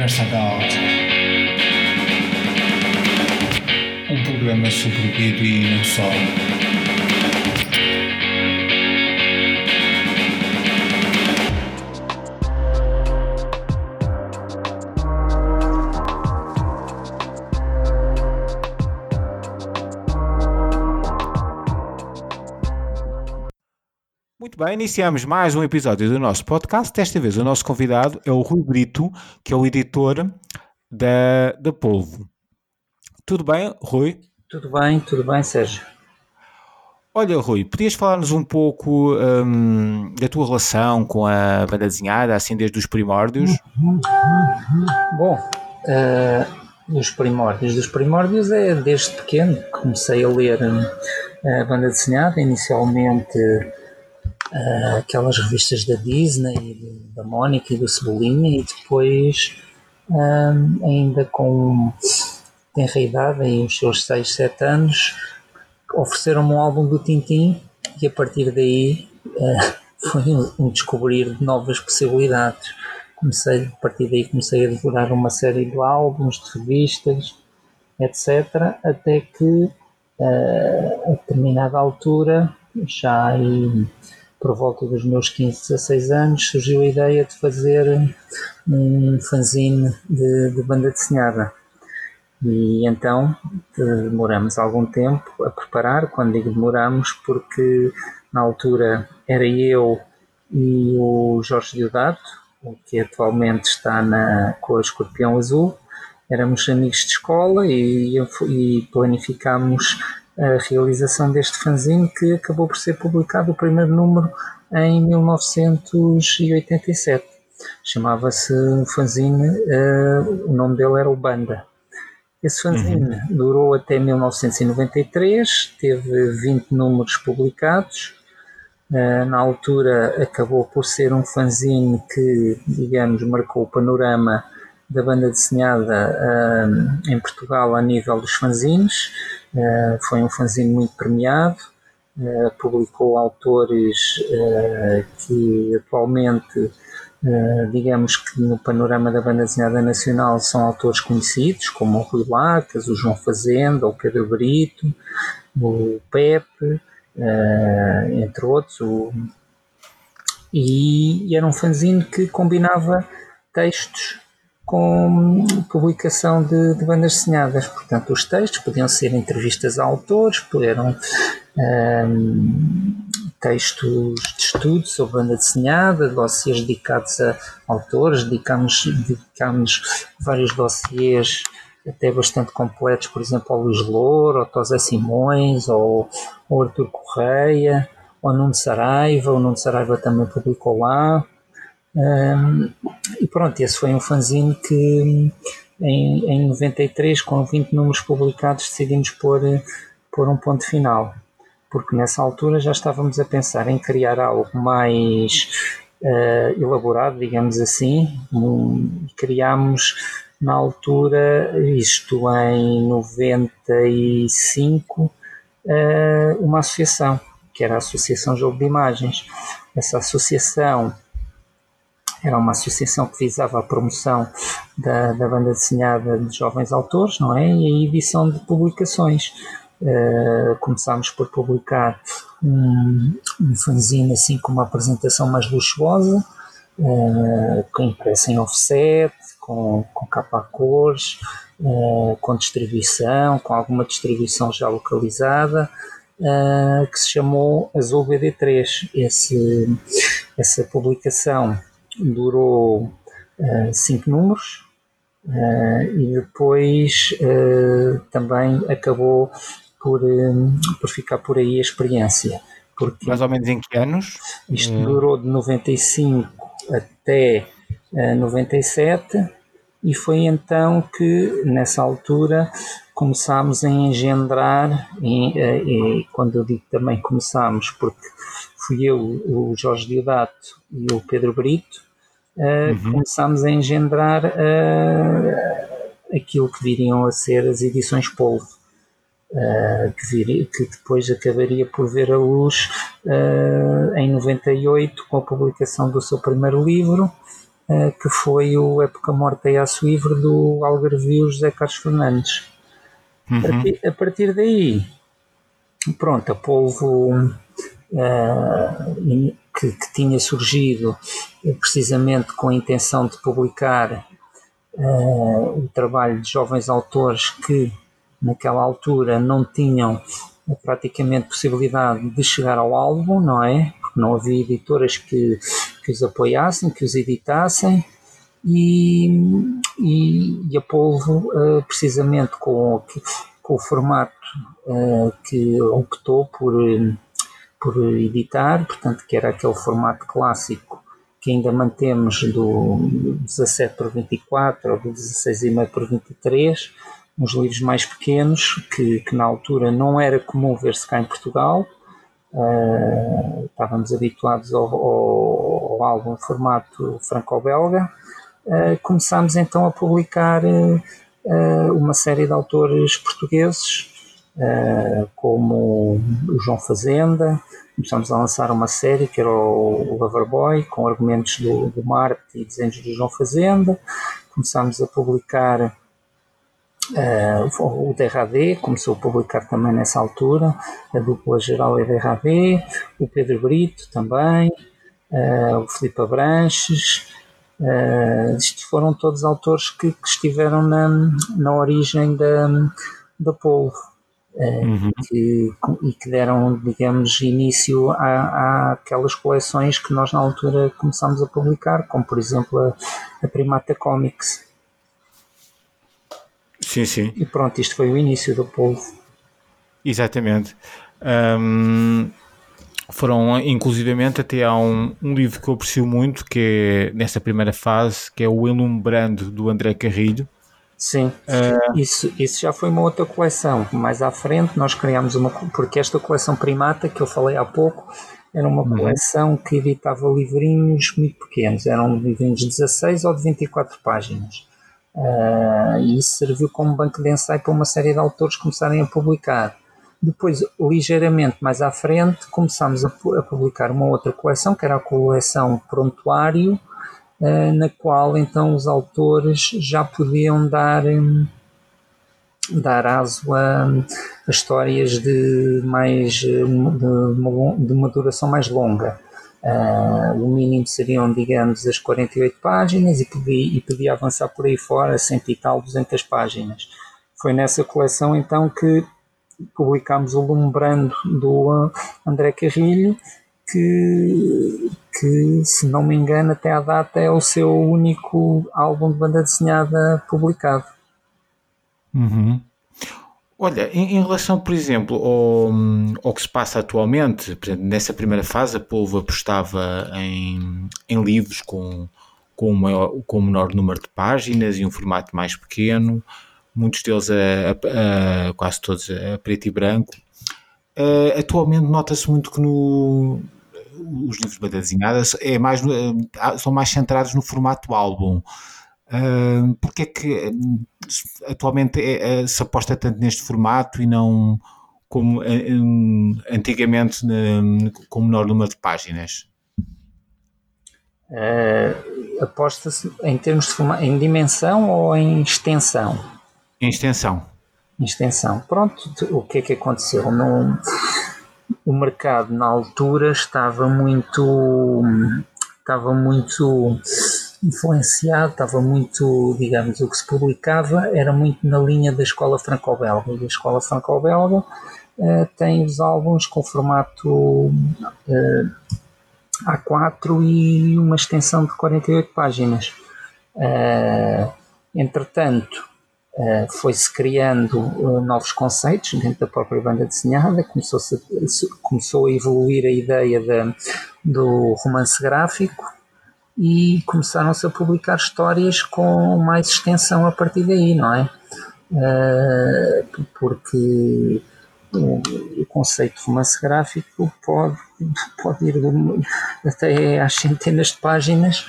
Conversa Adult. Um programa sobre o e não só. Bem, iniciamos mais um episódio do nosso podcast. Desta vez o nosso convidado é o Rui Brito, que é o editor da, da Polvo. Tudo bem, Rui? Tudo bem, tudo bem, Sérgio. Olha, Rui, podias falar-nos um pouco hum, da tua relação com a banda desenhada, assim desde os primórdios? Bom, uh, dos primórdios, dos primórdios é desde pequeno que comecei a ler hum, a banda desenhada, inicialmente uh, aquelas revistas da Disney, da Mónica e do Cebolinha, e depois, um, ainda com tenra idade, em os seus 6, 7 anos, ofereceram-me um álbum do Tintim e a partir daí uh, foi um, um descobrir de novas possibilidades. Comecei, a partir daí comecei a devorar uma série de álbuns, de revistas, etc. Até que uh, a determinada altura, já aí por volta dos meus 15, 16 anos, surgiu a ideia de fazer um fanzine de, de banda desenhada. E então demoramos algum tempo a preparar, quando digo demoramos, porque na altura era eu e o Jorge Diodato, que atualmente está na, com a Escorpião Azul, éramos amigos de escola e, e planificámos a realização deste fanzine que acabou por ser publicado o primeiro número em 1987. Chamava-se um fanzine, uh, o nome dele era o Banda. Esse fanzine uhum. durou até 1993, teve 20 números publicados. Uh, na altura acabou por ser um fanzine que, digamos, marcou o panorama da banda desenhada uh, em Portugal a nível dos fanzines. Uh, foi um fanzine muito premiado, uh, publicou autores que atualmente, digamos que no panorama da banda desenhada nacional, são autores conhecidos, como o Rui Lacas, o João Fazenda, o Pedro Brito, o Pepe, entre outros. O... E, e era um fanzine que combinava textos com publicação de, de, bandas desenhadas. Portanto, os textos podiam ser entrevistas a autores, eram um, textos de estudo sobre banda desenhada, dossiês dedicados a autores, dedicámos, dedicámos vários dossiês até bastante completos, por exemplo, ao Luís Louro, ao Tosé Simões, ao, ao Artur Correia, ao Nuno Saraiva, o Nuno Saraiva também publicou lá. Um, e pronto, esse foi um fanzine que em, em 93, com 20 números publicados, decidimos pôr, pôr um ponto final. Porque nessa altura já estávamos a pensar em criar algo mais uh, elaborado, digamos assim. Um, criámos na altura, isto em 95, uh, uma associação, que era a Associação Jogo de Imagens. Essa associação era uma associação que visava a promoção da, da banda desenhada de jovens autores, não é? E a edição de publicações. Uh, começámos por publicar um, um fanzine assim com uma apresentação mais luxuosa, uh, com impressa em offset, com, com capa a cores, uh, com distribuição, com alguma distribuição já localizada, que se chamou Azul BD3. Esse, essa publicação durou uh, cinco números uh, e depois uh, também acabou por, por ficar por aí a experiência. Porque Mais ou menos em que anos? Isto durou de 95 até 97 e foi então que nessa altura começámos a engendrar, e, e, quando eu digo também começámos, porque fui eu, o Jorge Diodato e o Pedro Brito, uh, uhum. começámos a engendrar uh, aquilo que viriam a ser as edições Polvo, uh, que, viria, que, depois acabaria por ver a luz em 98 com a publicação do seu primeiro livro, que foi o Época Morta e Aço Livre do Algarvio José Carlos Fernandes. Uhum. A, partir, a, partir, daí, pronto, a polvo uh, que, que, tinha surgido precisamente com a intenção de publicar o trabalho de jovens autores que naquela altura não tinham praticamente possibilidade de chegar ao álbum, não é? Porque não havia editoras que, que os apoiassem, que os editassem. E, e, e a Polvo, uh, precisamente com, com o formato uh, que optou por, por editar, portanto, que era aquele formato clássico que ainda mantemos do 17 por 24 ou do 16,5 por 23, uns livros mais pequenos, que, que na altura não era comum ver-se cá em Portugal. Uh, estávamos habituados ao, ao, ao álbum formato franco-belga. Uh, começámos então a publicar uh, uma série de autores portugueses, como o João Fazenda. Começámos a lançar uma série que era o, o Loverboy, com argumentos do, do Marte e desenhos do João Fazenda. Começámos a publicar Uh, o DRAD começou a publicar também nessa altura, a dupla geral é DRAD, o Pedro Brito também, uh, o Filipe Abranches, uh, isto foram todos autores que, que estiveram na, na origem da, da Polvo. Uhum. Que, e que deram, digamos, início àquelas coleções que nós na altura começámos a publicar, como por exemplo a, a Primata Comics. Sim, sim. E pronto, isto foi o início do povo. Exatamente. Um, foram, inclusivamente, até há um, um, livro que eu aprecio muito, que é nessa primeira fase, que é o Elumbrando, do André Carrilho. Sim, uh, isso, isso já foi uma outra coleção. Mais à frente nós criámos uma, porque esta coleção primata que eu falei há pouco era uma uhum. coleção que editava livrinhos muito pequenos, eram livrinhos de 16 ou de 24 páginas. Uh, e isso serviu como banco de ensaio para uma série de autores começarem a publicar. Depois, ligeiramente mais à frente, começámos a, a publicar uma outra coleção, que era a coleção Prontuário, na qual então os autores já podiam dar, dar aso a, a histórias de, mais, de, de uma duração mais longa. Uh, o mínimo seriam, digamos, as 48 páginas e podia, e podia avançar por aí fora, cento e tal, 200 páginas. Foi nessa coleção então que publicámos o Lumbrando do André Carrilho, que, que, se não me engano, até à data é o seu único álbum de banda desenhada publicado. Uhum. Olha, em, em, relação, por exemplo, ao, ao, que se passa atualmente, exemplo, nessa primeira fase, a Polvo apostava em, em livros com, com, maior, com um menor número de páginas e um formato mais pequeno, muitos deles a, a, a quase todos a preto e branco. Uh, atualmente nota-se muito que no, os livros de banda desenhada é mais, são mais centrados no formato álbum. Uh, porque é que atualmente é, é, se aposta tanto neste formato e não como antigamente com menor número de páginas? Uh, Aposta-se em termos de formato, em dimensão ou em extensão? Em extensão. Em extensão. Pronto, o que é que aconteceu? No, o mercado na altura estava muito estava muito influenciado, estava muito, digamos, o que se publicava era muito na linha da escola franco-belga. E a escola franco-belga uh, tem os álbuns com formato uh, A4 e uma extensão de 48 páginas. Uh, entretanto, foi-se criando novos conceitos dentro da própria banda desenhada, começou, a, começou a evoluir a ideia de, do romance gráfico, e começaram-se a publicar histórias com mais extensão a partir daí, não é? Uh, porque o, o, conceito de romance gráfico pode, pode ir até às centenas de páginas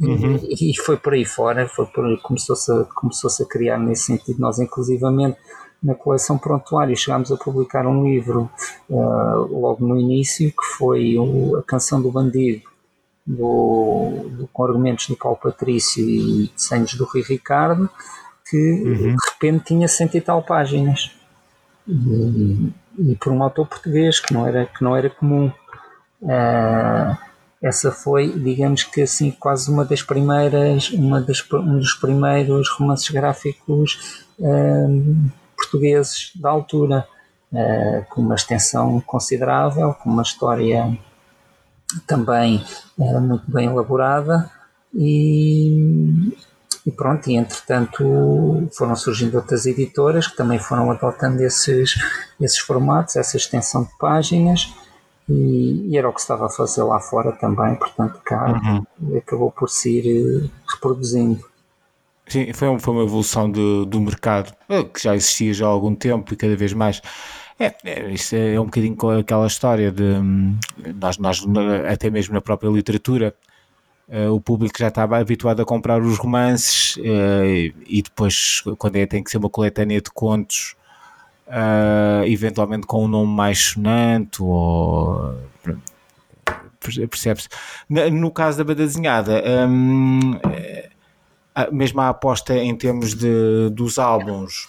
uhum. e, e, foi por aí fora, foi por, começou-se a, começou a criar nesse sentido. Nós, inclusivamente, na coleção Prontuário, chegámos a publicar um livro uh, logo no início que foi o, A Canção do Bandido do, do, com argumentos do Paulo Patrício e desenhos do Rui Ricardo, que uhum. de repente tinha cento e tal páginas. E, e, por um autor português, que não era, que não era comum. Uh, essa foi, digamos que assim, quase uma das primeiras, uma das, um dos primeiros romances gráficos uh, portugueses da altura, uh, com uma extensão considerável, com uma história também uh, muito bem elaborada e, e pronto, e entretanto foram surgindo outras editoras que também foram adotando esses, esses formatos, essa extensão de páginas e, e, era o que se estava a fazer lá fora também, portanto cá uhum. acabou por se ir eh, reproduzindo. Sim, foi, foi uma evolução de, do mercado eh, que já existia já há algum tempo e cada vez mais. É, é, isso é um bocadinho com aquela história de hum, nós, nós até mesmo na própria literatura, uh, o público já estava habituado a comprar os romances uh, e depois, quando é, tem que ser uma coletânea de contos, uh, eventualmente com um nome mais sonante ou percebe-se. No caso da banda desenhada, um, mesmo a aposta em termos de, dos álbuns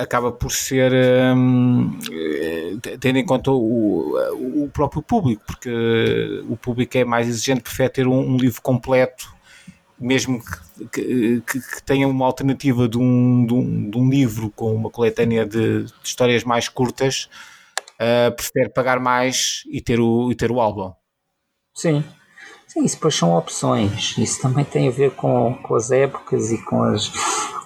acaba por ser um, tendo em conta o, o próprio público, porque o público é mais exigente, prefere ter um, um livro completo mesmo que, que, que, tenha uma alternativa de um, de, um, de um, livro com uma coletânea de, de histórias mais curtas, uh, prefere pagar mais e ter o, e ter o álbum. Sim. Sim, isso depois são opções. Isso também tem a ver com, com as épocas e com, as,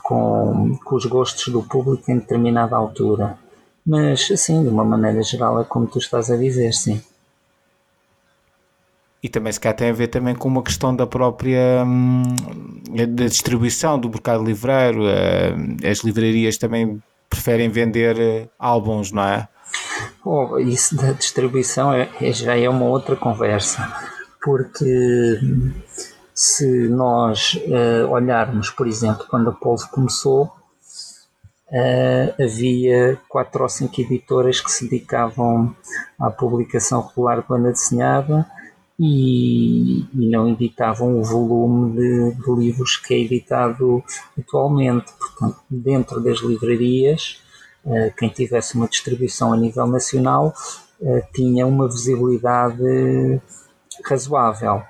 com, com os gostos do público em determinada altura. Mas, assim, de uma maneira geral, é como tu estás a dizer, sim. E também se calhar tem a ver também com uma questão da própria hum, da distribuição do mercado livreiro. Uh, as livrarias também preferem vender uh, álbuns, não é? Oh, isso da distribuição é, é, já é uma outra conversa, porque se nós uh, olharmos, por exemplo, quando a Polvo começou, uh, havia quatro ou cinco editoras que se dedicavam à publicação regular de banda desenhada e, e não editavam o volume de, de, livros que é editado atualmente. Portanto, dentro das livrarias, uh, quem tivesse uma distribuição a nível nacional uh, tinha uma visibilidade razoável.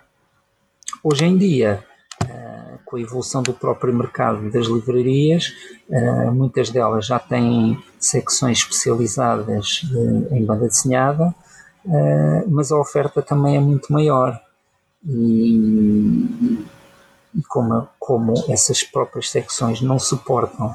Hoje em dia, uh, com a evolução do próprio mercado das livrarias, muitas delas já têm secções especializadas em banda desenhada uh, mas a oferta também é muito maior. E, e como, como essas próprias secções não suportam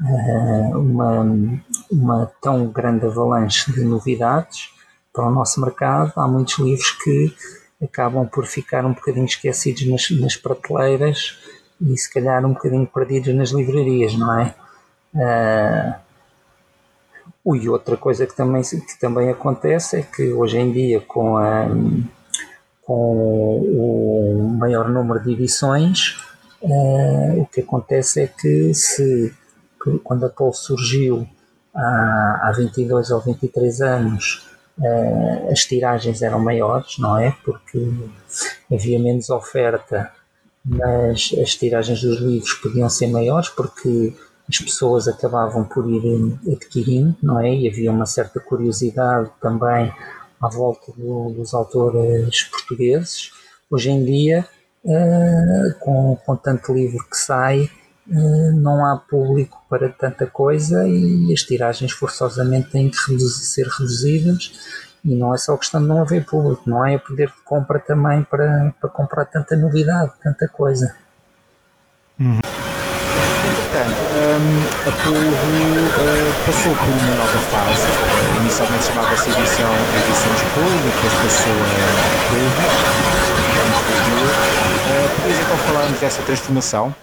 uh, uma, uma tão grande avalanche de novidades para o nosso mercado, há muitos livros que acabam por ficar um bocadinho esquecidos nas, nas prateleiras e se calhar um bocadinho perdidos nas livrarias, não é? Uh, e outra coisa que também, que também acontece é que hoje em dia, com, a, com o maior número de edições, uh, o que acontece é que se quando a Pol surgiu há, há 22 ou 23 anos, uh, as tiragens eram maiores, não é? Porque havia menos oferta, mas as tiragens dos livros podiam ser maiores porque as pessoas acabavam por ir adquirindo, não é? E havia uma certa curiosidade também à volta do, dos autores portugueses. Hoje em dia, uh, com, com tanto livro que sai, uh, não há público para tanta coisa e as tiragens forçosamente têm que reduzir, ser reduzidas. E não é só questão de não haver público, não é poder de compra também para, para comprar tanta novidade, tanta coisa. Uhum. Um, a Polvo uh, passou por uma nova fase. Inicialmente chamava-se edição Edições Polvo, depois passou a Polvo. Uh, então falarmos dessa transformação?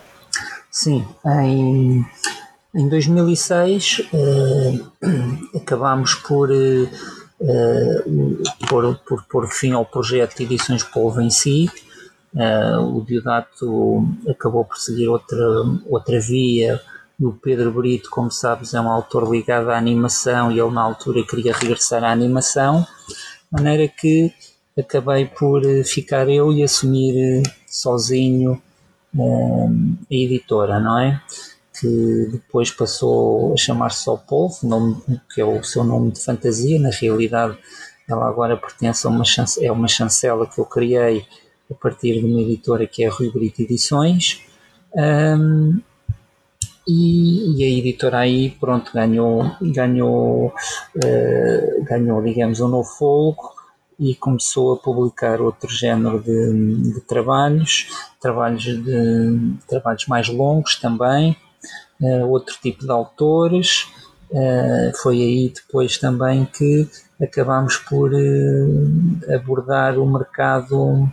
Sim, em, em 2006 uh, acabámos por, uh, por, por, por fim ao projeto Edições Polvo em si Uh, o Diodato acabou por seguir outra, outra via. O Pedro Brito, como sabes, é um autor ligado à animação e ele, na altura, queria regressar à animação, de maneira que acabei por ficar eu e assumir sozinho a editora, não é? Que depois passou a chamar-se Só Povo, nome, que é o seu nome de fantasia, na realidade ela agora pertence a uma, é uma chancela que eu criei a partir de uma editora que é a Rui Brito Edições. Um, e, e, a editora aí pronto ganhou ganhou uh, ganhou digamos um novo fogo e começou a publicar outro género de, de trabalhos trabalhos de trabalhos mais longos também uh, outro tipo de autores. Uh, foi aí depois também que acabámos por abordar o mercado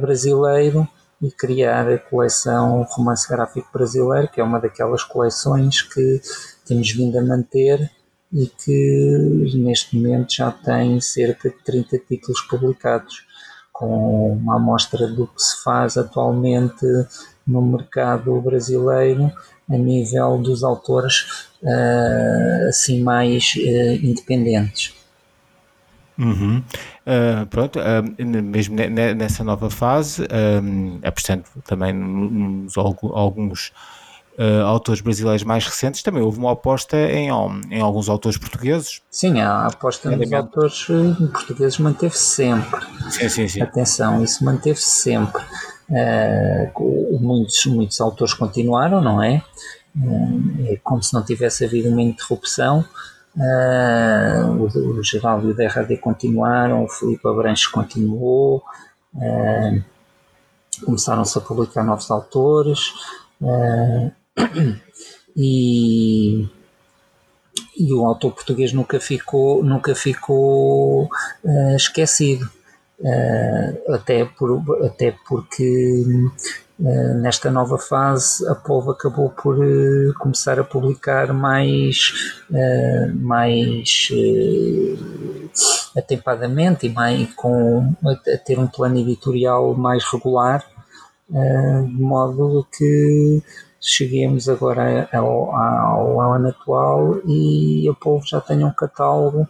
brasileiro e criar a coleção Romance Gráfico Brasileiro, que é uma daquelas coleções que temos vindo a manter e que neste momento já tem cerca de 30 títulos publicados, com uma amostra do que se faz atualmente no mercado brasileiro a nível dos autores uh, assim mais uh, independentes. Uhum. Uh, pronto, uh, mesmo nessa nova fase, uh, apostando também nos alguns uh, autores brasileiros mais recentes, também houve uma aposta em, em alguns autores portugueses. Sim, a aposta nos autores portugueses manteve-se sempre. Sim, sim, sim. Atenção, isso manteve-se sempre. muitos, muitos autores continuaram, não é? é como se não tivesse havido uma interrupção Uh, o, o Geraldo e o DRD continuaram, o Filipe Abranches continuou, uh, começaram-se a publicar novos autores uh, e, e o autor português nunca ficou, nunca ficou esquecido. até, por, até porque nesta nova fase, a Polvo acabou por uh, começar a publicar mais, uh, mais atempadamente e mais, com, a, ter um plano editorial mais regular, de modo que cheguemos agora ao, ao, ao ano atual e a Polvo já tenha um catálogo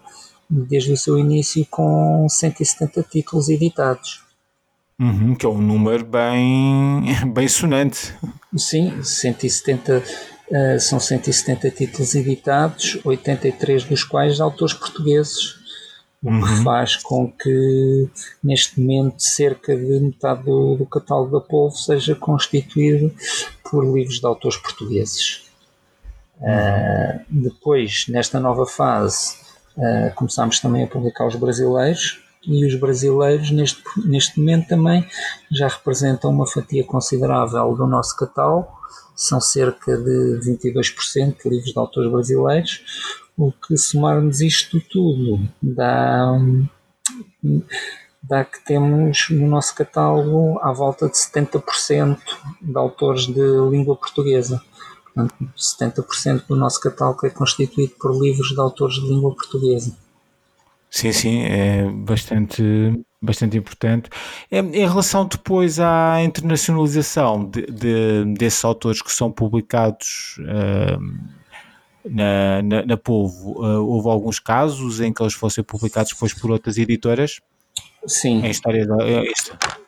desde o seu início com 170 títulos editados. Uhum, que é um número bem, bem sonante. Sim, 170, uh, são 170 títulos editados, 83 dos quais de autores portugueses, o que uhum. faz com que neste momento cerca de metade do, do catálogo da Povo seja constituído por livros de autores portugueses. Uh, depois, nesta nova fase, uh, começámos também a publicar os brasileiros, e os brasileiros neste, neste momento também já representam uma fatia considerável do nosso catálogo, são cerca de 22% de livros de autores brasileiros, o que somarmos isto tudo dá, dá que temos no nosso catálogo à volta de 70% de autores de língua portuguesa. Portanto, 70% do nosso catálogo é constituído por livros de autores de língua portuguesa. Sim, sim, é bastante, bastante importante. Em relação depois à internacionalização de, de desses autores que são publicados uh, na, na, na Povo, uh, houve alguns casos em que eles fossem publicados depois por outras editoras? Sim. Em história da, é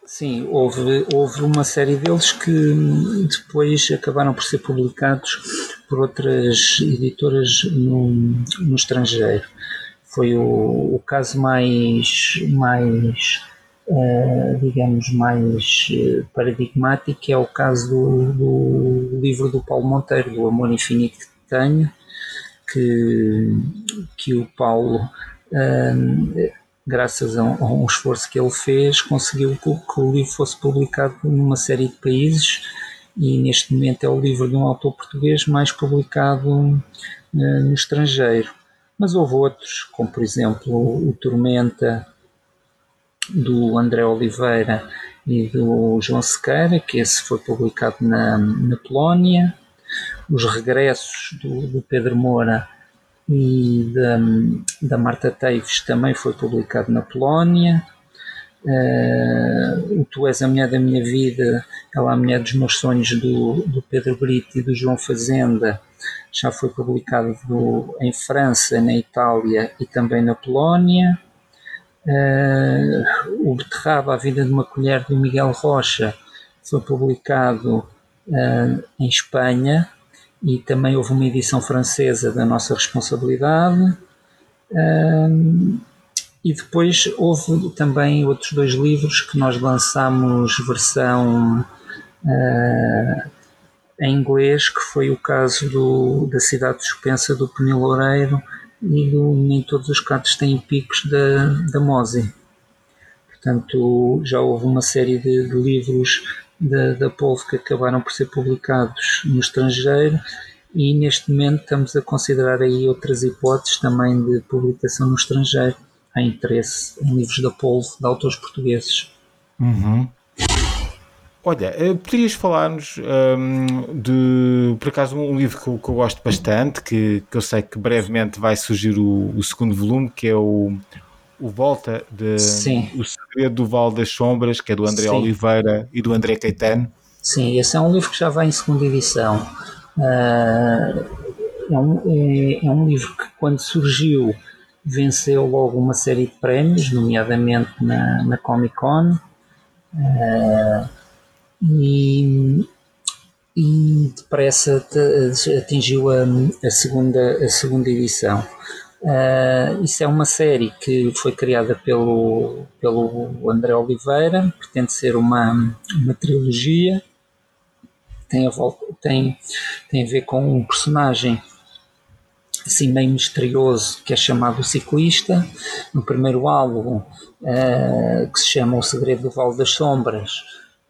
Sim, houve, houve uma série deles que depois acabaram por ser publicados por outras editoras no, no estrangeiro foi o, o caso mais, mais uh, digamos, mais eh, paradigmático, é o caso do, do, livro do Paulo Monteiro, do Amor Infinito que Tenho, que, que o Paulo, uh, graças a um, a um, esforço que ele fez, conseguiu que, que o livro fosse publicado numa série de países e neste momento é o livro de um autor português mais publicado uh, no estrangeiro mas houve outros, como por exemplo o Tormenta do André Oliveira e do João Sequeira, que esse foi publicado na, na Polónia, os regressos do, do Pedro Moura e da, da Marta Teves também foi publicado na Polónia. Uh, o Tu És a Mulher da Minha Vida, Ela é a Mulher dos Meus Sonhos, do, do Pedro Brito e do João Fazenda, já foi publicado do, em França, na Itália e também na Polónia. Uh, o Beterraba, A Vida de uma Colher, do Miguel Rocha, foi publicado uh, em Espanha e também houve uma edição francesa da nossa responsabilidade. Uh, e depois houve também outros dois livros que nós lançamos versão em inglês, que foi o caso do, da Cidade Suspensa do Penil Loureiro e do Nem Todos os Catos Têm Picos da, da Mose. Portanto, já houve uma série de, de livros da, da Polvo que acabaram por ser publicados no estrangeiro e neste momento estamos a considerar aí outras hipóteses também de publicação no estrangeiro. Há interesse em livros da Polvo de autores portugueses. Uhum. Olha, eh, poderias falar-nos um, de, por acaso, um livro que eu, que eu gosto bastante, que, que, eu sei que brevemente vai surgir o, o segundo volume, que é o, o Volta de Sim. O Segredo do Val das Sombras, que é do André Sim. Oliveira e do André Caetano. Sim, esse é um livro que já vai em segunda edição. Uh, é, um, é, é um livro que, quando surgiu, venceu logo uma série de prémios, nomeadamente na, na Comic Con. Uh, e, e depressa atingiu a, a, segunda, a segunda edição. Uh, isso é uma série que foi criada pelo, pelo André Oliveira, pretende ser uma, uma trilogia, tem a, volta, tem, tem a ver com um personagem assim meio misterioso que é chamado Ciclista. No primeiro álbum, uh, que se chama O Segredo do Vale das Sombras,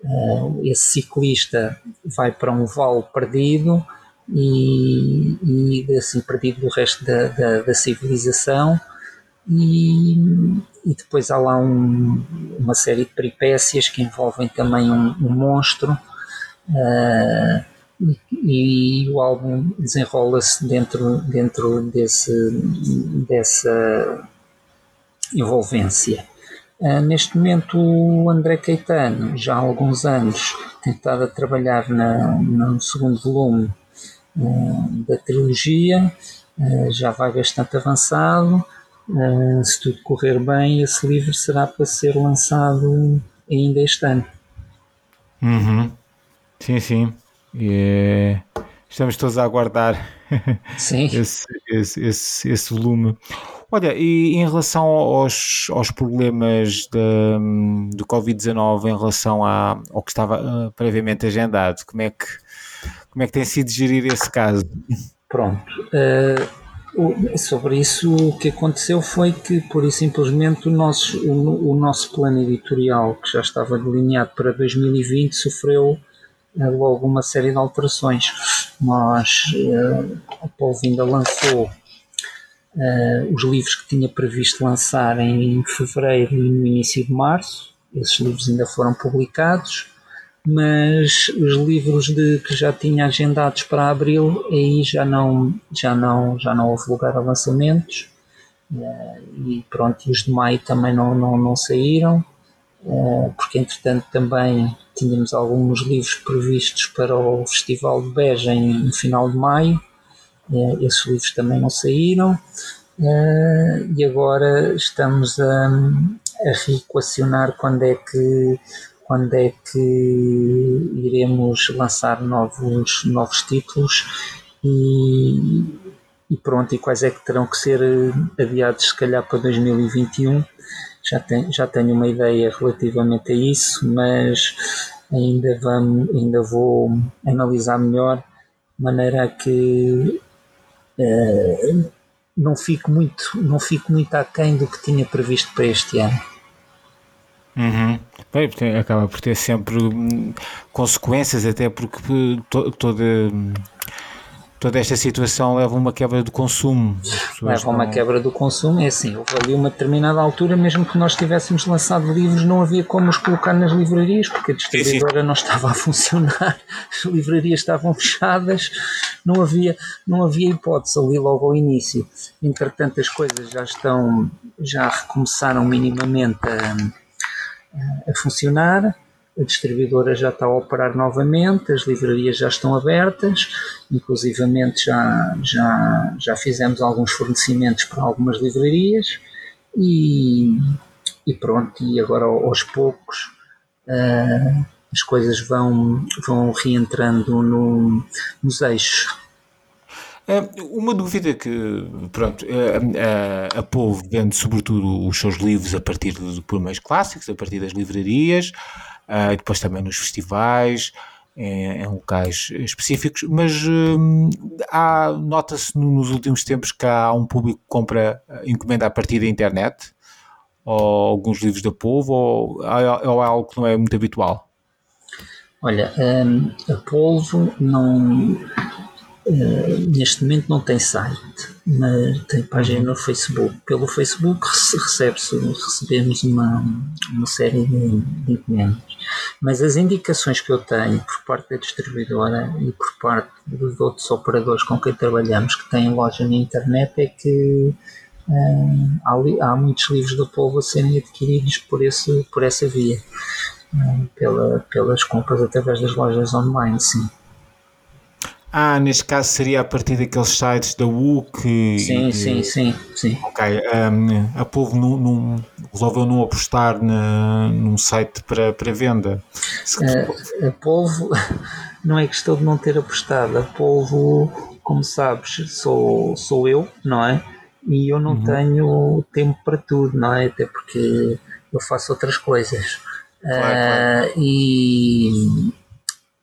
Uh, esse ciclista vai para um vale perdido e, e assim perdido do resto da, da, da civilização e, e, depois há lá um, uma série de peripécias que envolvem também um, um monstro uh, e, e, o álbum desenrola-se dentro, dentro desse, dessa envolvência. Uh, neste momento, o André Caetano, já há alguns anos, tem estado a trabalhar na, no segundo volume uh, da trilogia, uh, já vai bastante avançado. se tudo correr bem, esse livro será para ser lançado ainda este ano. Uhum. Sim, sim. E, estamos todos a aguardar esse, esse, esse, esse volume. Olha, e em relação aos, aos problemas de, do Covid-19, em relação à, ao que estava uh, previamente agendado, como é, que, como é que tem sido gerir esse caso? Pronto. Uh, sobre isso, o que aconteceu foi que, por e simplesmente, o nosso, o, o nosso plano editorial, que já estava delineado para 2020, sofreu logo uma série de alterações. Nós, a Paulo ainda lançou uh, os livros que tinha previsto lançar em fevereiro e no início de março. Esses livros ainda foram publicados, mas os livros de, que já tinha agendados para abril, aí já não, já não, já não houve lugar a lançamentos. Uh, e pronto, os de maio também não, não, não saíram, porque entretanto também tínhamos alguns livros previstos para o Festival de Beja no final de maio. É, esses livros também não saíram. É, e agora estamos a, a reequacionar quando é que quando é que iremos lançar novos, novos títulos e, e pronto, e quais é que terão que ser adiados se calhar para 2021 já, tem, já tenho uma ideia relativamente a isso, mas ainda, vamos, ainda vou analisar melhor de maneira a que uh, não fico muito não fico muito aquém do que tinha previsto para este ano. Uhum. Bem, acaba por ter sempre hum, consequências, até porque to, toda toda esta situação leva a uma quebra do consumo. Leva a uma quebra do consumo, é assim, houve ali uma determinada altura, mesmo que nós tivéssemos lançado livros, não havia como os colocar nas livrarias, porque a distribuidora sim, sim. não estava a funcionar, as livrarias estavam fechadas, não havia, não havia hipótese ali logo ao início. Entretanto, as coisas já estão, já recomeçaram minimamente a, a funcionar a distribuidora já está a operar novamente, as livrarias já estão abertas, inclusivamente já, já, já fizemos alguns fornecimentos para algumas livrarias e, e pronto, e agora aos poucos uh, as coisas vão, vão reentrando no, nos eixos. Uma dúvida que, pronto, a, a, a Povo vende sobretudo os seus livros a partir de, por meios clássicos, a partir das livrarias, uh, depois também nos festivais, em, em locais específicos, mas hum, nota-se nos últimos tempos que há um público que compra, encomenda a partir da internet, ou alguns livros da Povo, ou, ou é algo que não é muito habitual? Olha, um, a Polvo não Uh, neste momento não tem site, mas tem página no Facebook. Pelo Facebook recebe recebemos uma, uma série de, encomendas. Mas as indicações que eu tenho por parte da distribuidora e por parte dos outros operadores com quem trabalhamos que têm loja na internet é que uh, há, há, muitos livros do povo a serem adquiridos por, esse, por essa via, uh, pela, pelas compras através das lojas online, sim. Ah, neste caso seria a partir daqueles sites da WUC. Sim, e, sim, sim, sim. Ok. Um, a Povo não, resolveu não apostar na, num site para, para venda. A, a Povo não é questão de não ter apostado. A Povo, como sabes, sou, sou eu, não é? E eu não uhum. tenho tempo para tudo, não é? Até porque eu faço outras coisas. Claro, uh, claro. E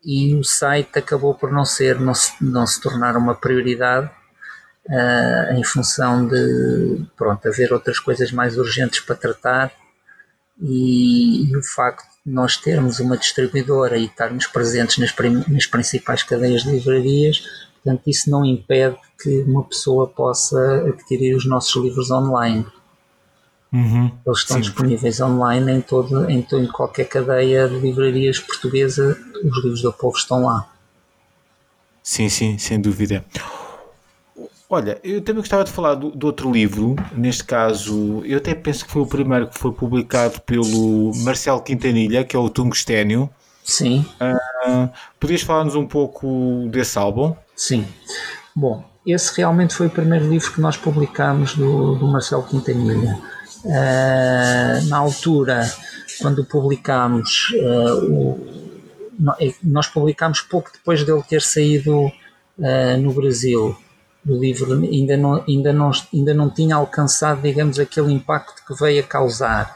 e o site acabou por não ser, não se, não se tornar uma prioridade uh, em função de pronto, haver outras coisas mais urgentes para tratar e, e, o facto de nós termos uma distribuidora e estarmos presentes nas, nas principais cadeias de livrarias, portanto isso não impede que uma pessoa possa adquirir os nossos livros online. Uhum, Eles estão sim. disponíveis online em, todo, em, em qualquer cadeia de livrarias portuguesa, os livros do povo estão lá. Sim, sim, sem dúvida. Olha, eu também gostava de falar do, do, outro livro, neste caso, eu até penso que foi o primeiro que foi publicado pelo Marcelo Quintanilha, que é o Tungstênio. Sim. Uh, podias falar-nos um pouco desse álbum? Sim. Bom, esse realmente foi o primeiro livro que nós publicámos do, do Marcelo Quintanilha. Uh, na altura, quando publicámos, uh, o, é, nós publicámos pouco depois dele ter saído uh, no Brasil. O livro ainda não, ainda, não, ainda não tinha alcançado, digamos, aquele impacto que veio a causar,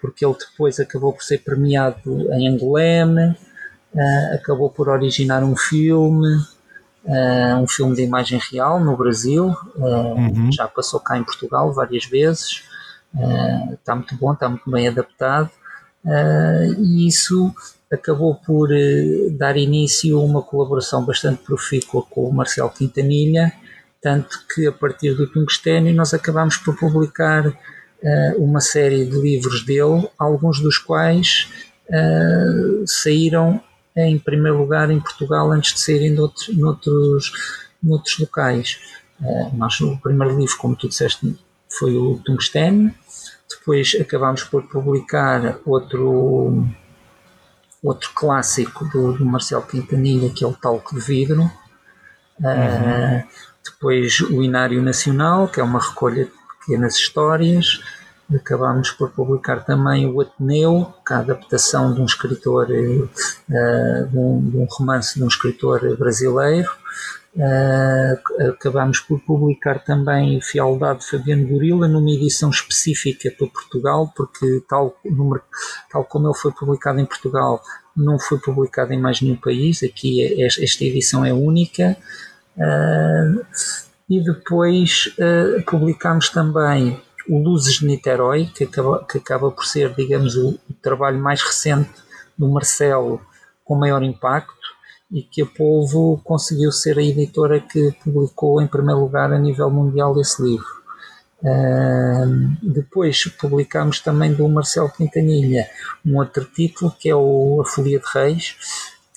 porque ele depois acabou por ser premiado em Angoleme, acabou por originar um filme, um filme de imagem real no Brasil, uhum. já passou cá em Portugal várias vezes está eh, muito bom, está muito bem adaptado uh, e isso acabou por uh, dar início a uma colaboração bastante profícua com o Marcelo Quintanilha, tanto que a partir do Tungstênio nós acabamos por publicar uma série de livros dele, alguns dos quais saíram em primeiro lugar em Portugal antes de saírem noutros, noutros, noutros locais. nós, o primeiro livro, como tu disseste, foi o Tungstênio, depois acabámos por publicar outro, outro clássico do, do Marcelo Quintanilha, que é o Talco de Vidro. Uhum. Uh, depois o Inário Nacional, que é uma recolha de pequenas histórias. Acabámos por publicar também o Ateneu, que é a adaptação de um escritor, uh, de, um, de um romance de um escritor brasileiro. Uh, acabámos por publicar também Fialdade de Fabiano Gorila numa edição específica para Portugal, porque tal, tal como ele foi publicado em Portugal, não foi publicado em mais nenhum país, aqui é, esta edição é única. Uh, e depois uh, publicámos também o Luzes de Niterói, que acaba, que acaba por ser, digamos, o, o trabalho mais recente do Marcelo com maior impacto e que a Polvo conseguiu ser a editora que publicou em primeiro lugar a nível mundial esse livro. Uh, depois publicámos também do Marcelo Quintanilha um outro título que é o A Folia de Reis,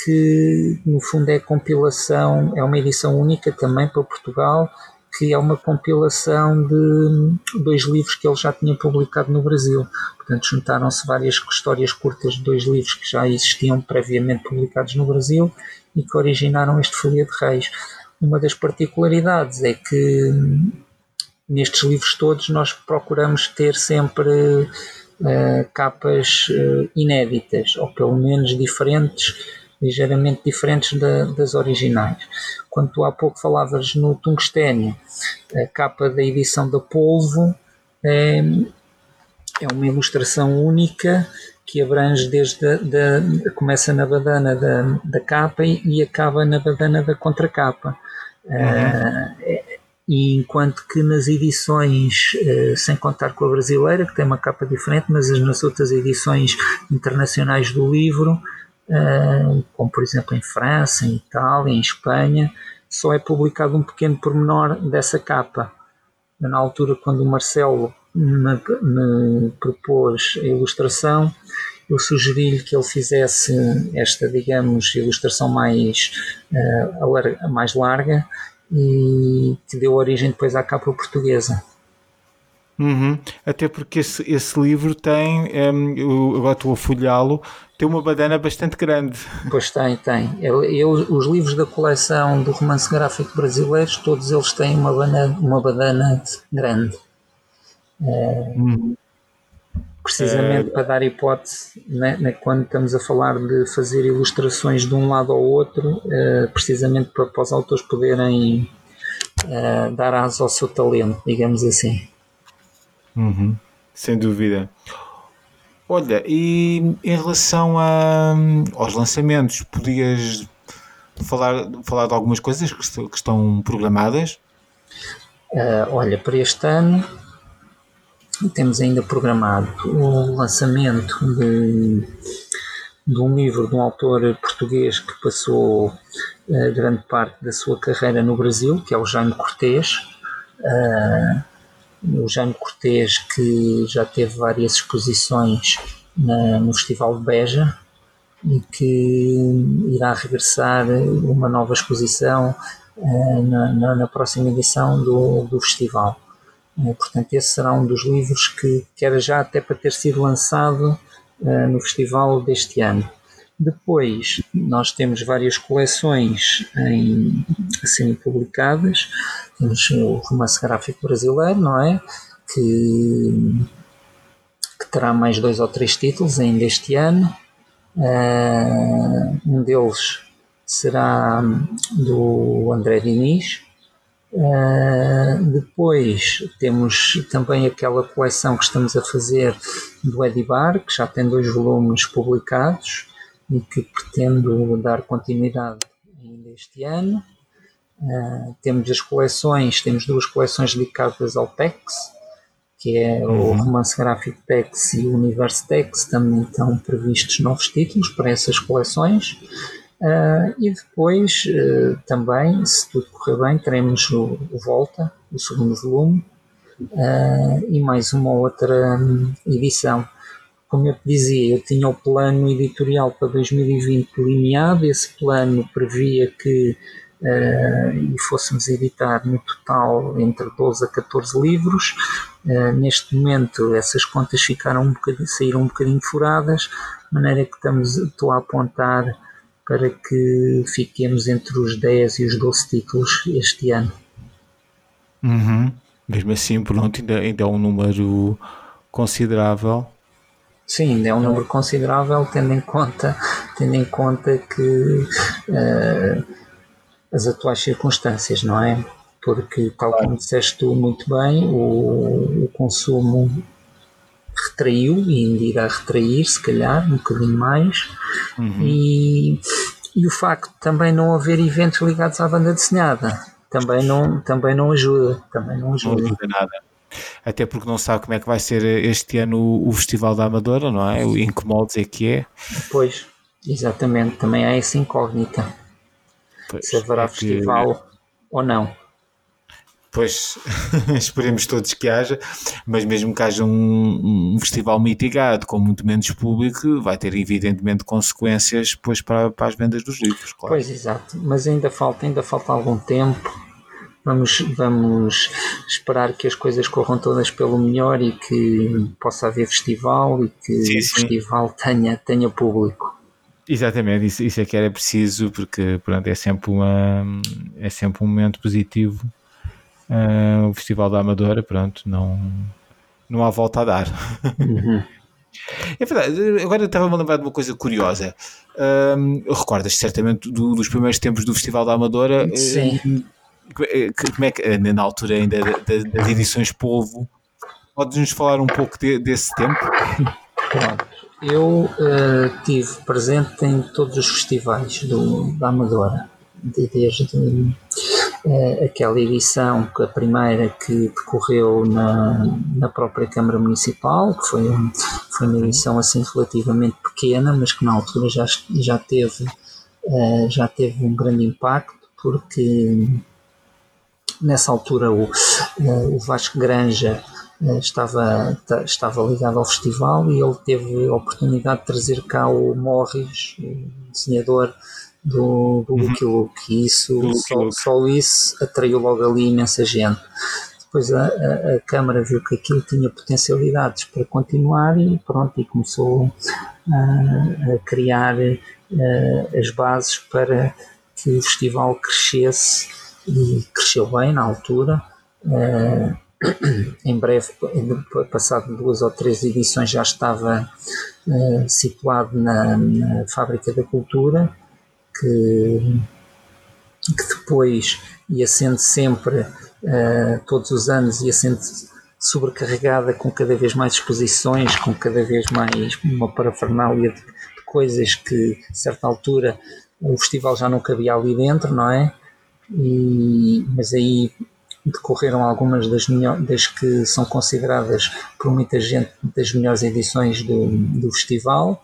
que no fundo é compilação, é uma edição única também para Portugal, que é uma compilação de dois livros que ele já tinha publicado no Brasil. Portanto, juntaram-se várias histórias curtas de dois livros que já existiam previamente publicados no Brasil e que originaram este Folia de Reis. Uma das particularidades é que nestes livros todos nós procuramos ter sempre uh, capas uh, inéditas, ou pelo menos diferentes, ligeiramente diferentes da, das originais. Quando tu há pouco falavas no tungstênio, a capa da edição da Polvo é, é uma ilustração única que abrange desde a, da, começa na badana da, da capa e, e acaba na badana da contracapa. Uhum. Uh, e enquanto que nas edições, uh, sem contar com a brasileira, que tem uma capa diferente, mas nas outras edições internacionais do livro, como por exemplo em França, em Itália, em Espanha, só é publicado um pequeno pormenor dessa capa. Na altura, quando o Marcelo me, me propôs a ilustração, eu sugeri-lhe que ele fizesse esta, digamos, ilustração mais, uh, mais larga e que deu origem depois à capa portuguesa. Uhum. Até porque esse, esse livro tem, um, eu agora estou a folhá-lo, tem uma badana bastante grande. Pois tem, tem. Eu, eu, os livros da coleção do romance gráfico brasileiro, todos eles têm uma badana, uma badana grande. É. Precisamente é... para dar hipótese, né, né, quando estamos a falar de fazer ilustrações de um lado ao outro, é, precisamente para, para, os autores poderem dar asa ao seu talento, digamos assim. Uhum. Sem dúvida. Olha, e em relação a, aos lançamentos, podias falar, falar de algumas coisas que, que estão programadas? Uh, olha, para este ano temos ainda programado o lançamento de, de um livro de um autor português que passou uh, grande parte da sua carreira no Brasil, que é o Jaime Cortês. Uh, o Jaime Cortês que já teve várias exposições na, no Festival de Beja e que irá regressar uma nova exposição uh, na, na, na, próxima edição do, do festival. Eh, portanto, esse será um dos livros que, que era já até para ter sido lançado uh, no festival deste ano. Depois, nós temos várias coleções em, serem publicadas. Temos o romance gráfico brasileiro, não é? Que, que terá mais dois ou três títulos ainda este ano. Uh, um deles será do André Diniz, Uh, depois temos também aquela coleção que estamos a fazer do Edibar, que já tem dois volumes publicados e que pretendo dar continuidade ainda este ano. Uh, temos as coleções, temos duas coleções dedicadas ao Tex, que é o uhum. romance gráfico Tex e o universo Tex, também estão previstos novos títulos para essas coleções. Uh, e depois uh, também, se tudo correr bem, teremos o, o Volta, o segundo volume, uh, e mais uma outra um, edição. Como eu te dizia, eu tinha o plano editorial para 2020 delineado, esse plano previa que e fôssemos editar no total entre 12 a 14 livros. neste momento essas contas ficaram um bocadinho, saíram um bocadinho furadas, de maneira que estamos, estou a apontar para que fiquemos entre os 10 e os 12 títulos este ano. Uhum. Mesmo assim, pronto, ainda, ainda é um número considerável. Sim, é um número considerável, tendo em conta, tendo em conta que uh, as atuais circunstâncias, não é? Porque, tal como disseste tu muito bem, o, o consumo retraiu e ainda irá retrair, se calhar, um bocadinho mais. Uhum. E, e o facto de também não haver eventos ligados à banda desenhada também não, também não ajuda. Também não ajuda. Não ajuda nada. Até porque não sabe como é que vai ser este ano o, o Festival da Amadora, não é? O Incomoldes é que é. Pois, exatamente. Também há essa incógnita. Pois, se haverá é que... festival ou não. Pois, esperemos todos que haja, mas mesmo que haja um, um, festival mitigado com muito menos público, vai ter evidentemente consequências depois para, para as vendas dos livros, claro. Pois, exato, mas ainda falta, ainda falta algum tempo, vamos, vamos esperar que as coisas corram todas pelo melhor e que possa haver festival e que sim, o festival tenha, tenha público. Exatamente, isso, isso é que era preciso, porque pronto, é, sempre uma, é sempre um momento positivo Uh, o Festival da Amadora, pronto, não, não há volta a dar. Uhum. É verdade, agora estava-me a lembrar de uma coisa curiosa. Um, recordas certamente do, dos primeiros tempos do Festival da Amadora? Sim. Eh, como é que, eh, na altura ainda das edições Polvo, podes-nos falar um pouco de, desse tempo? Pronto. Eu uh, tive presente em todos os festivais do, da Amadora, desde uh, aquela edição, a primeira que decorreu na, na própria Câmara Municipal, que foi, foi uma edição assim relativamente pequena, mas que na altura já, já, teve, uh, já teve um grande impacto, porque nessa altura o, o Vasco Granja eh, estava, estava ligado ao festival e ele teve a oportunidade de trazer cá o Morris, o desenhador do, do uhum. Lucky Luke, e isso, só, só, isso atraiu logo ali imensa gente. Depois a, a, a, Câmara viu que aquilo tinha potencialidades para continuar e pronto, e começou a, a criar a, as bases para que o festival crescesse e cresceu bem na altura. Uh, em breve, passado duas ou três edições, já estava uh, situado na, na, Fábrica da Cultura, que, que depois ia sendo sempre, uh, todos os anos, ia sendo sobrecarregada com cada vez mais exposições, com cada vez mais uma parafernália de, de coisas que, a certa altura, o festival já não cabia ali dentro, não é? E, mas aí decorreram algumas das, das que são consideradas por muita gente das melhores edições do, do festival.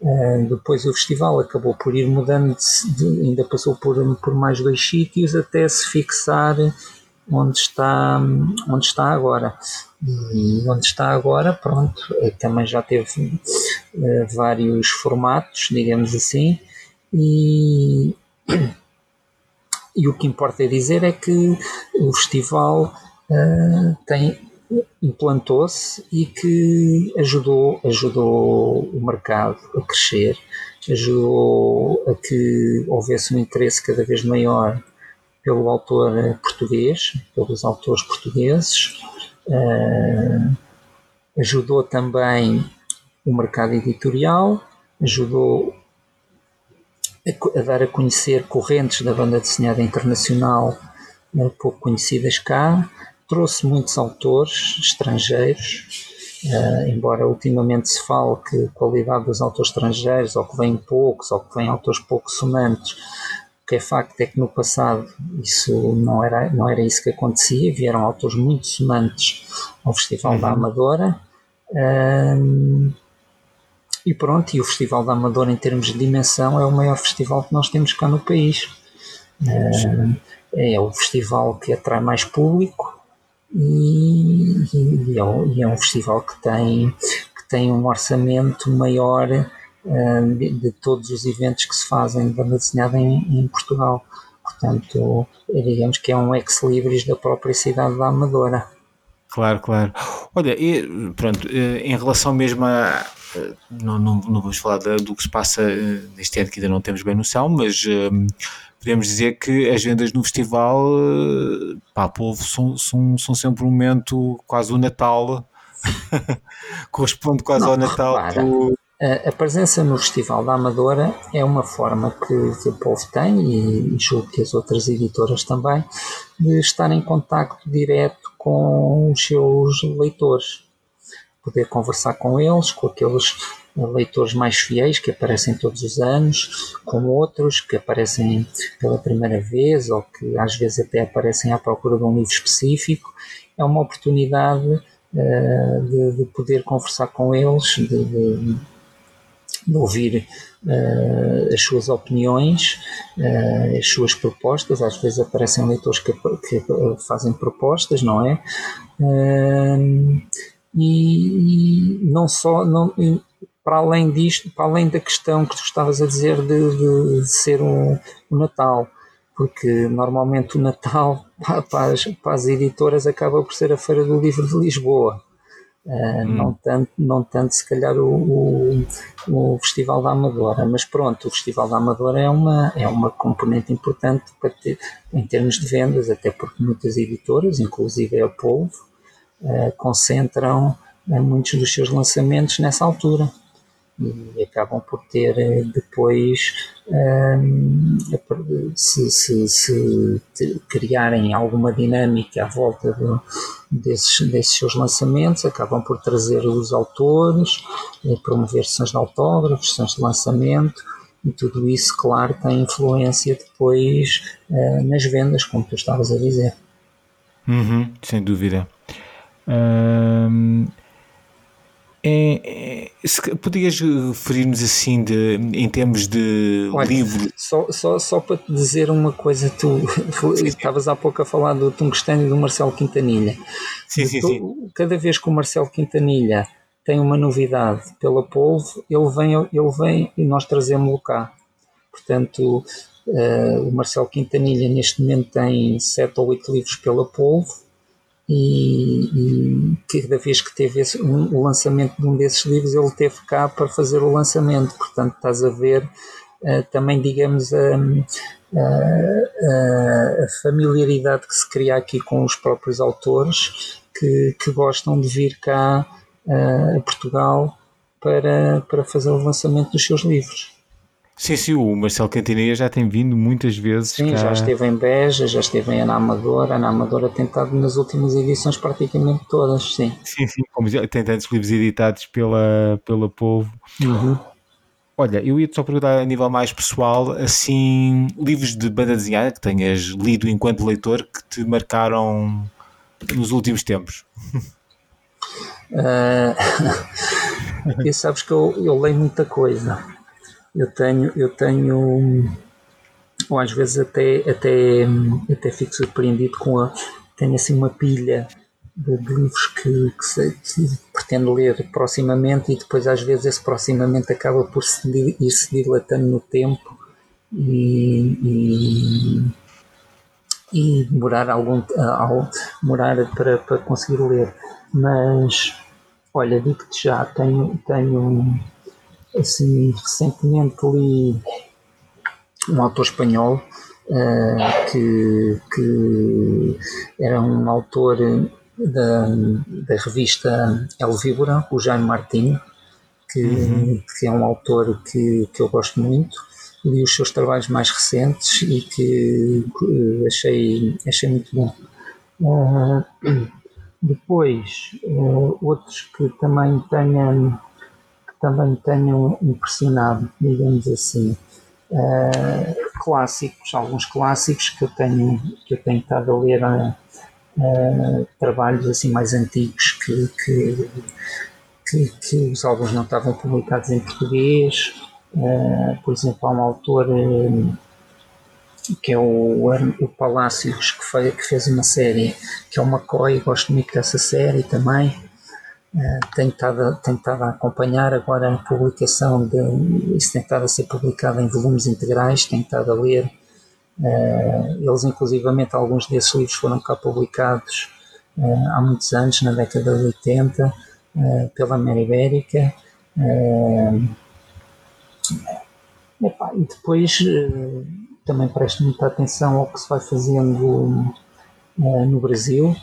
Uh, depois o festival acabou por ir mudando, de, ainda passou por, por mais dois sítios até se fixar onde está, onde está agora. E onde está agora, pronto, eh, também já teve uh, vários formatos, digamos assim, e e o que importa é dizer é que o festival uh, tem implantou-se e que ajudou, ajudou o mercado a crescer, ajudou a que houvesse um interesse cada vez maior pelo autor português, pelos autores portugueses, uh, ajudou também o mercado editorial, ajudou a, dar a conhecer correntes da banda desenhada internacional pouco conhecidas cá, trouxe muitos autores estrangeiros, uh, embora ultimamente se fale que a qualidade dos autores estrangeiros, ou que vêm poucos, ou que vêm autores pouco sonantes, o que é facto é que no passado isso não era, não era isso que acontecia, vieram autores muito sonantes ao Festival uhum. da Amadora. Uh, e pronto, e o Festival da Amadora, em termos de dimensão, é o maior festival que nós temos cá no país. É, é o festival que atrai mais público e, e, é, um, e é, um, festival que tem, que tem um orçamento maior uh, de, de, todos os eventos que se fazem de banda desenhada em, em Portugal. Portanto, digamos que é um ex-libris da própria cidade da Amadora. Claro, claro. Olha, e, pronto, eh, em relação mesmo a, não, não, não vamos falar do que se passa eh, neste ano que ainda não temos bem noção, mas um, podemos dizer que as vendas no festival eh, para o povo são, são, são sempre um momento quase o Natal. Corresponde quase não, ao Natal a, presença no Festival da Amadora é uma forma que, que o povo tem e, e julgo que as outras editoras também de estar em contacto direto com os seus leitores poder conversar com eles, com aqueles leitores mais fiéis que aparecem todos os anos, com outros que aparecem pela primeira vez ou que às vezes até aparecem à procura de um livro específico. É uma oportunidade uh, de, de, poder conversar com eles, de, de, de ouvir uh, as suas opiniões, uh, as suas propostas. Às vezes aparecem leitores que, que fazem propostas, não é? E, e não só não, para além disto, para além da questão que tu estavas a dizer de, de, de ser um, um, Natal, porque normalmente o Natal para, as, para, as, editoras acaba por ser a Feira do Livro de Lisboa. Uh, hum. não, tanto, não tanto se calhar o, o, o, Festival da Amadora, mas pronto, o Festival da Amadora é uma, é uma componente importante para ter, em termos de vendas, até porque muitas editoras, inclusive a Polvo, uh, concentram muitos dos seus lançamentos nessa altura e acabam por ter eh, depois um, se, se, se, criarem alguma dinâmica à volta de, desses, desses seus lançamentos, acabam por trazer os autores, promover sessões de autógrafos, sessões de lançamento e tudo isso, claro, tem influência depois nas vendas, como tu estavas a dizer. Uhum, sem dúvida. Um, é, é, se, podias referir-nos assim de, em termos de Olha, livro? Só, só, só para te dizer uma coisa, tu estavas há pouco a falar do Tungstênio e do Marcelo Quintanilha. Sim, sim, sim. Cada vez que o Marcelo Quintanilha tem uma novidade pela Polvo, ele vem, ele vem e nós trazemos-lo cá. Portanto, uh, o Marcelo Quintanilha neste momento tem sete ou oito livros pela Polvo e, e cada vez que teve esse, um, o lançamento de um desses livros, ele teve cá para fazer o lançamento. Portanto, estás a ver uh, também, digamos, a, a, a, familiaridade que se cria aqui com os próprios autores que, que gostam de vir cá uh, a Portugal para, para fazer o lançamento dos seus livros. Sim, sim, o Marcelo Cantineira já tem vindo muitas vezes. Sim, cá. já esteve em Beja, já esteve em Ana Amadora. Ana Amadora tem estado nas últimas edições praticamente todas, sim. Sim, sim, como tem tantos livros editados pela, pela Povo. Uhum. Olha, eu ia-te só perguntar a nível mais pessoal, assim, livros de banda desenhada que tenhas lido enquanto leitor que te marcaram nos últimos tempos. Uh, e sabes que eu, eu leio muita coisa eu tenho, eu tenho, ou às vezes até, até, até fico surpreendido com a. Tenho assim uma pilha de, livros que, que, se, que, pretendo ler proximamente e depois às vezes esse proximamente acaba por se, ir se dilatando no tempo e, e, e demorar algum ao, demorar para, para conseguir ler. Mas olha, digo-te já, tenho, tenho Assim, recentemente li um autor espanhol uh, que, que era um autor da, da revista El Víbora, o Jaime Martin, que, uhum. que é um autor que, que eu gosto muito. Li os seus trabalhos mais recentes e que uh, achei, achei muito bom. Uh, depois, uh, outros que também tenham também tenham impressionado, digamos assim. Uh, clássicos, alguns clássicos que eu tenho, que eu tenho estado a ler, uh, trabalhos assim mais antigos que, que, que, que, os álbuns não estavam publicados em português. Uh, por exemplo, há um autor que é o, o Palácios que, foi, que fez uma série que é o McCoy, gosto muito dessa série também. Uh, tenho, estado, a acompanhar agora a publicação de isso tem estado a ser publicado em volumes integrais, tenho estado a ler uh, eles inclusivamente alguns desses livros foram cá publicados uh, há muitos anos, na década de 80 pela Mera Ibérica e depois também presto muita atenção ao que se vai fazendo no Brasil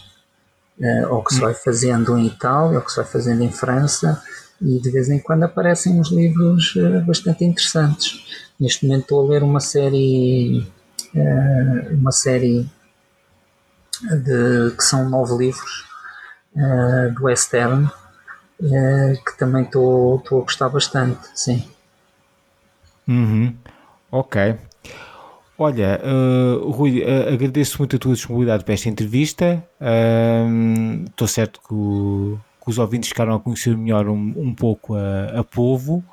uh, ou que se vai fazendo em Itália, ou que se vai fazendo em França, e de vez em quando aparecem uns livros uh, bastante interessantes. Neste momento estou a ler uma série, uh, uma série de, que são nove livros do Western, que também estou, estou a gostar bastante, sim. Uhum. Ok. Olha, uh, Rui, uh, agradeço muito a tua disponibilidade para esta entrevista. Estou uh, certo que, o, que, os ouvintes ficaram a conhecer melhor um, um pouco a, a Povo.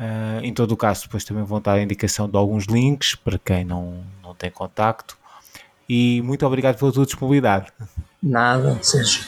Eh, em todo o caso, depois também vão dar a indicação de alguns links para quem não, não tem contacto. E muito obrigado pela tua disponibilidade. Nada, seja.